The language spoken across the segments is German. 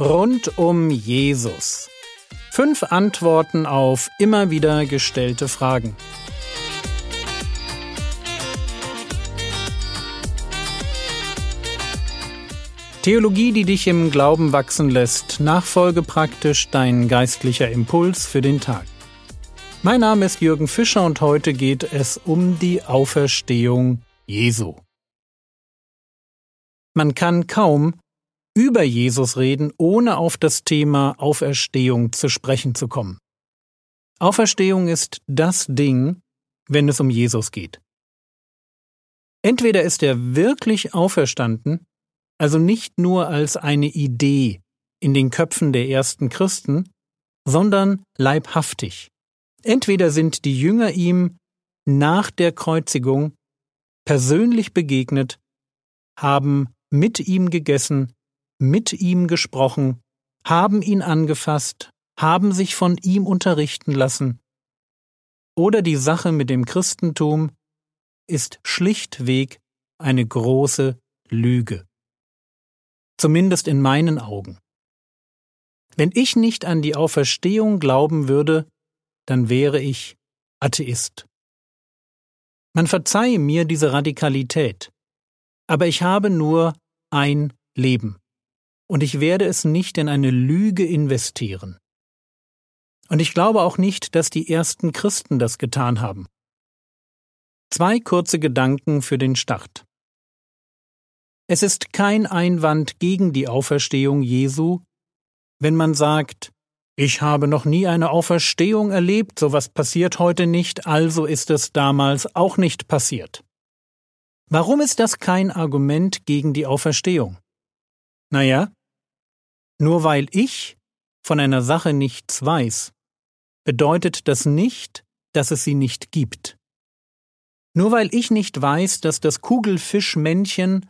Rund um Jesus. Fünf Antworten auf immer wieder gestellte Fragen. Theologie, die dich im Glauben wachsen lässt, nachfolge praktisch dein geistlicher Impuls für den Tag. Mein Name ist Jürgen Fischer und heute geht es um die Auferstehung Jesu. Man kann kaum über Jesus reden, ohne auf das Thema Auferstehung zu sprechen zu kommen. Auferstehung ist das Ding, wenn es um Jesus geht. Entweder ist er wirklich auferstanden, also nicht nur als eine Idee in den Köpfen der ersten Christen, sondern leibhaftig. Entweder sind die Jünger ihm nach der Kreuzigung persönlich begegnet, haben mit ihm gegessen, mit ihm gesprochen, haben ihn angefasst, haben sich von ihm unterrichten lassen. Oder die Sache mit dem Christentum ist schlichtweg eine große Lüge. Zumindest in meinen Augen. Wenn ich nicht an die Auferstehung glauben würde, dann wäre ich Atheist. Man verzeihe mir diese Radikalität, aber ich habe nur ein Leben und ich werde es nicht in eine Lüge investieren. Und ich glaube auch nicht, dass die ersten Christen das getan haben. Zwei kurze Gedanken für den Start. Es ist kein Einwand gegen die Auferstehung Jesu, wenn man sagt, ich habe noch nie eine Auferstehung erlebt, sowas passiert heute nicht, also ist es damals auch nicht passiert. Warum ist das kein Argument gegen die Auferstehung? Naja, nur weil ich von einer Sache nichts weiß, bedeutet das nicht, dass es sie nicht gibt. Nur weil ich nicht weiß, dass das Kugelfischmännchen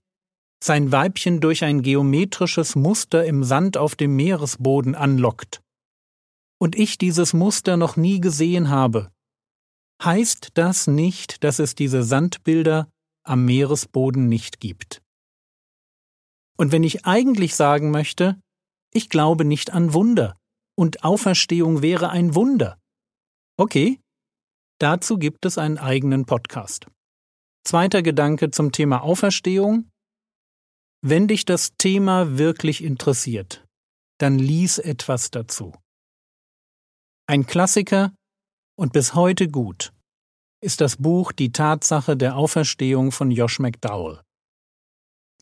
sein Weibchen durch ein geometrisches Muster im Sand auf dem Meeresboden anlockt, und ich dieses Muster noch nie gesehen habe, heißt das nicht, dass es diese Sandbilder am Meeresboden nicht gibt. Und wenn ich eigentlich sagen möchte, ich glaube nicht an Wunder, und Auferstehung wäre ein Wunder. Okay, dazu gibt es einen eigenen Podcast. Zweiter Gedanke zum Thema Auferstehung. Wenn dich das Thema wirklich interessiert, dann lies etwas dazu. Ein Klassiker und bis heute gut ist das Buch Die Tatsache der Auferstehung von Josh McDowell.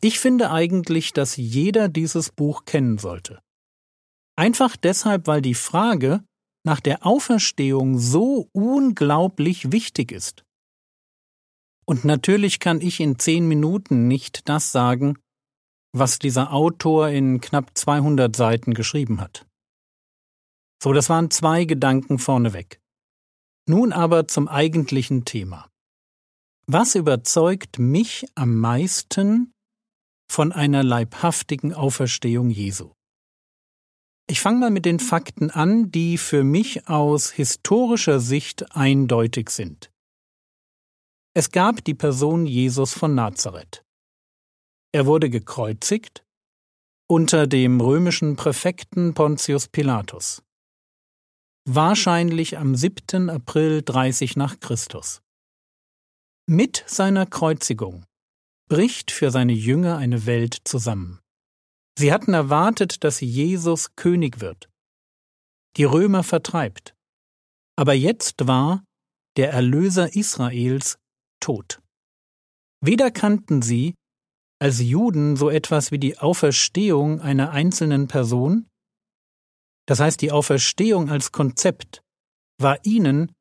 Ich finde eigentlich, dass jeder dieses Buch kennen sollte. Einfach deshalb, weil die Frage nach der Auferstehung so unglaublich wichtig ist. Und natürlich kann ich in zehn Minuten nicht das sagen, was dieser Autor in knapp 200 Seiten geschrieben hat. So, das waren zwei Gedanken vorneweg. Nun aber zum eigentlichen Thema. Was überzeugt mich am meisten von einer leibhaftigen Auferstehung Jesu? Ich fange mal mit den Fakten an, die für mich aus historischer Sicht eindeutig sind. Es gab die Person Jesus von Nazareth. Er wurde gekreuzigt unter dem römischen Präfekten Pontius Pilatus. Wahrscheinlich am 7. April 30 nach Christus. Mit seiner Kreuzigung bricht für seine Jünger eine Welt zusammen. Sie hatten erwartet, dass Jesus König wird, die Römer vertreibt. Aber jetzt war der Erlöser Israels tot. Weder kannten sie als Juden so etwas wie die Auferstehung einer einzelnen Person, das heißt die Auferstehung als Konzept, war ihnen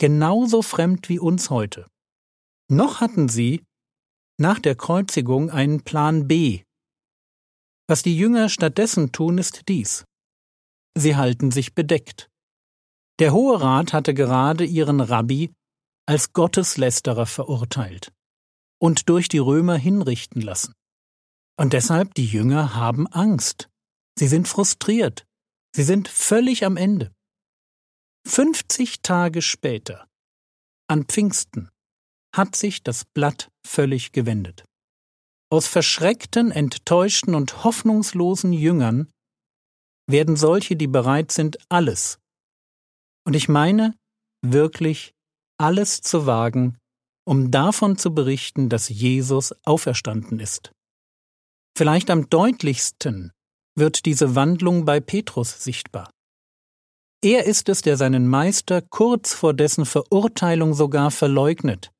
genauso fremd wie uns heute. Noch hatten sie nach der Kreuzigung einen Plan B, was die Jünger stattdessen tun, ist dies. Sie halten sich bedeckt. Der Hohe Rat hatte gerade ihren Rabbi als Gotteslästerer verurteilt und durch die Römer hinrichten lassen. Und deshalb die Jünger haben Angst. Sie sind frustriert. Sie sind völlig am Ende. 50 Tage später, an Pfingsten, hat sich das Blatt völlig gewendet. Aus verschreckten, enttäuschten und hoffnungslosen Jüngern werden solche, die bereit sind, alles. Und ich meine wirklich alles zu wagen, um davon zu berichten, dass Jesus auferstanden ist. Vielleicht am deutlichsten wird diese Wandlung bei Petrus sichtbar. Er ist es, der seinen Meister kurz vor dessen Verurteilung sogar verleugnet.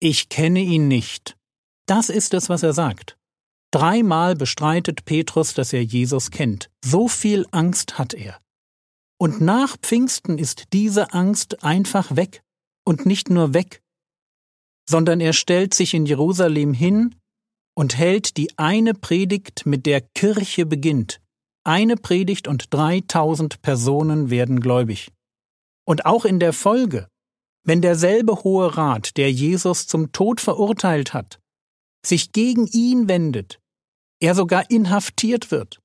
Ich kenne ihn nicht. Das ist es, was er sagt. Dreimal bestreitet Petrus, dass er Jesus kennt. So viel Angst hat er. Und nach Pfingsten ist diese Angst einfach weg. Und nicht nur weg, sondern er stellt sich in Jerusalem hin und hält die eine Predigt, mit der Kirche beginnt. Eine Predigt und dreitausend Personen werden gläubig. Und auch in der Folge, wenn derselbe Hohe Rat, der Jesus zum Tod verurteilt hat, sich gegen ihn wendet, er sogar inhaftiert wird.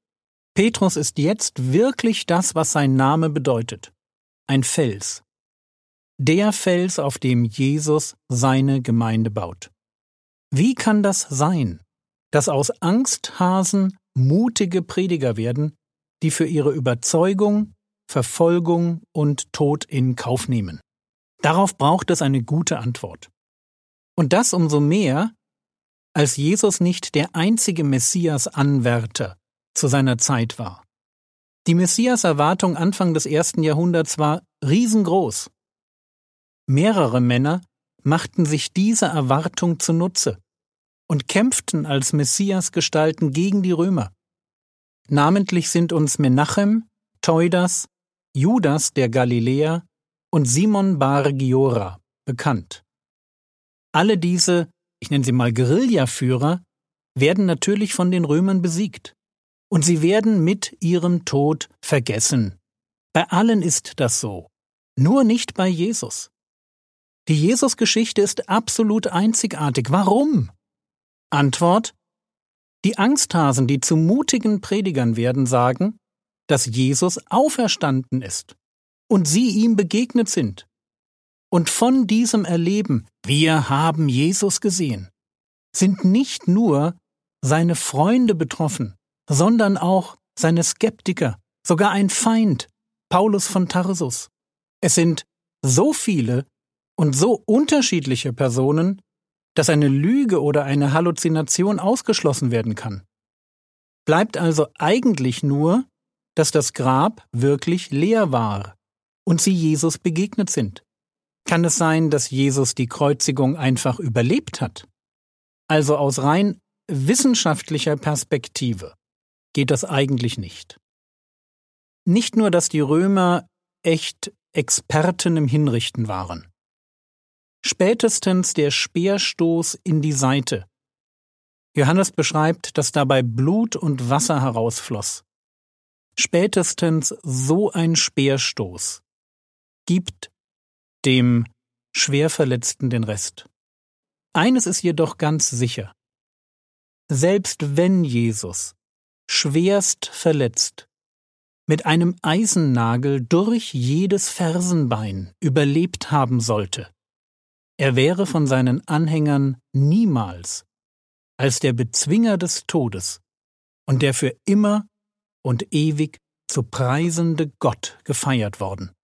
Petrus ist jetzt wirklich das, was sein Name bedeutet. Ein Fels. Der Fels, auf dem Jesus seine Gemeinde baut. Wie kann das sein, dass aus Angsthasen mutige Prediger werden, die für ihre Überzeugung, Verfolgung und Tod in Kauf nehmen? Darauf braucht es eine gute Antwort. Und das umso mehr, als Jesus nicht der einzige Messias-Anwärter zu seiner Zeit war. Die Messias-Erwartung Anfang des ersten Jahrhunderts war riesengroß. Mehrere Männer machten sich diese Erwartung zunutze und kämpften als Messias-Gestalten gegen die Römer. Namentlich sind uns Menachem, Theudas, Judas der Galiläer und Simon Bar Giora bekannt. Alle diese, ich nenne sie mal Guerillaführer, werden natürlich von den Römern besiegt. Und sie werden mit ihrem Tod vergessen. Bei allen ist das so. Nur nicht bei Jesus. Die Jesus-Geschichte ist absolut einzigartig. Warum? Antwort Die Angsthasen, die zu mutigen Predigern werden, sagen, dass Jesus auferstanden ist und sie ihm begegnet sind. Und von diesem Erleben, wir haben Jesus gesehen, sind nicht nur seine Freunde betroffen, sondern auch seine Skeptiker, sogar ein Feind, Paulus von Tarsus. Es sind so viele und so unterschiedliche Personen, dass eine Lüge oder eine Halluzination ausgeschlossen werden kann. Bleibt also eigentlich nur, dass das Grab wirklich leer war und sie Jesus begegnet sind? Kann es sein, dass Jesus die Kreuzigung einfach überlebt hat? Also aus rein wissenschaftlicher Perspektive geht das eigentlich nicht. Nicht nur, dass die Römer echt Experten im Hinrichten waren. Spätestens der Speerstoß in die Seite. Johannes beschreibt, dass dabei Blut und Wasser herausfloss. Spätestens so ein Speerstoß gibt dem Schwerverletzten den Rest. Eines ist jedoch ganz sicher. Selbst wenn Jesus schwerst verletzt mit einem Eisennagel durch jedes Fersenbein überlebt haben sollte, er wäre von seinen Anhängern niemals als der Bezwinger des Todes und der für immer und ewig zu preisende Gott gefeiert worden.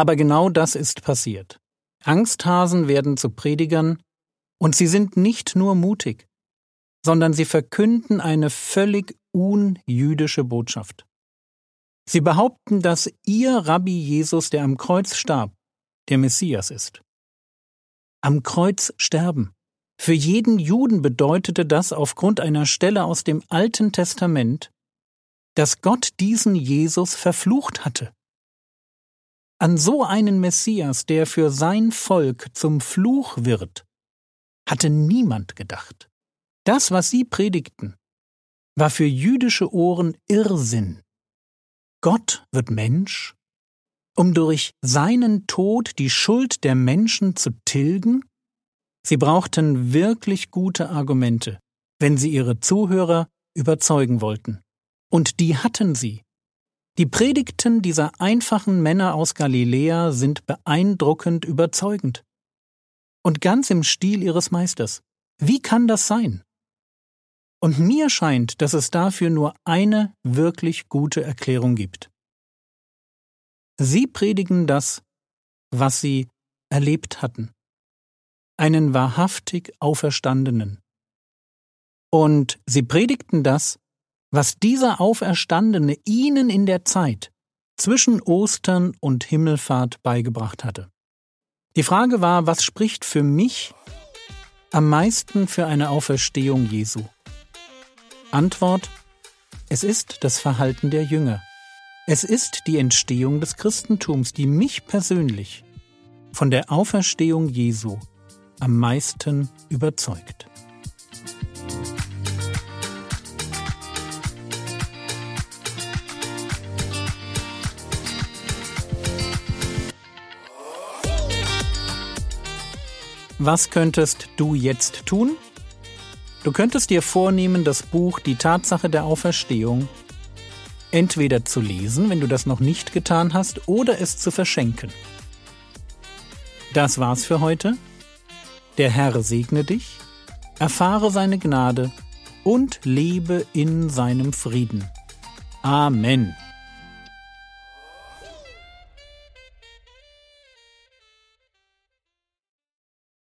Aber genau das ist passiert. Angsthasen werden zu Predigern, und sie sind nicht nur mutig, sondern sie verkünden eine völlig unjüdische Botschaft. Sie behaupten, dass ihr Rabbi Jesus, der am Kreuz starb, der Messias ist. Am Kreuz sterben. Für jeden Juden bedeutete das aufgrund einer Stelle aus dem Alten Testament, dass Gott diesen Jesus verflucht hatte. An so einen Messias, der für sein Volk zum Fluch wird, hatte niemand gedacht. Das, was sie predigten, war für jüdische Ohren Irrsinn. Gott wird Mensch, um durch seinen Tod die Schuld der Menschen zu tilgen? Sie brauchten wirklich gute Argumente, wenn sie ihre Zuhörer überzeugen wollten. Und die hatten sie. Die Predigten dieser einfachen Männer aus Galiläa sind beeindruckend überzeugend. Und ganz im Stil ihres Meisters. Wie kann das sein? Und mir scheint, dass es dafür nur eine wirklich gute Erklärung gibt. Sie predigen das, was sie erlebt hatten. Einen wahrhaftig Auferstandenen. Und sie predigten das, was dieser Auferstandene ihnen in der Zeit zwischen Ostern und Himmelfahrt beigebracht hatte. Die Frage war, was spricht für mich am meisten für eine Auferstehung Jesu? Antwort Es ist das Verhalten der Jünger. Es ist die Entstehung des Christentums, die mich persönlich von der Auferstehung Jesu am meisten überzeugt. Was könntest du jetzt tun? Du könntest dir vornehmen, das Buch Die Tatsache der Auferstehung entweder zu lesen, wenn du das noch nicht getan hast, oder es zu verschenken. Das war's für heute. Der Herr segne dich, erfahre seine Gnade und lebe in seinem Frieden. Amen.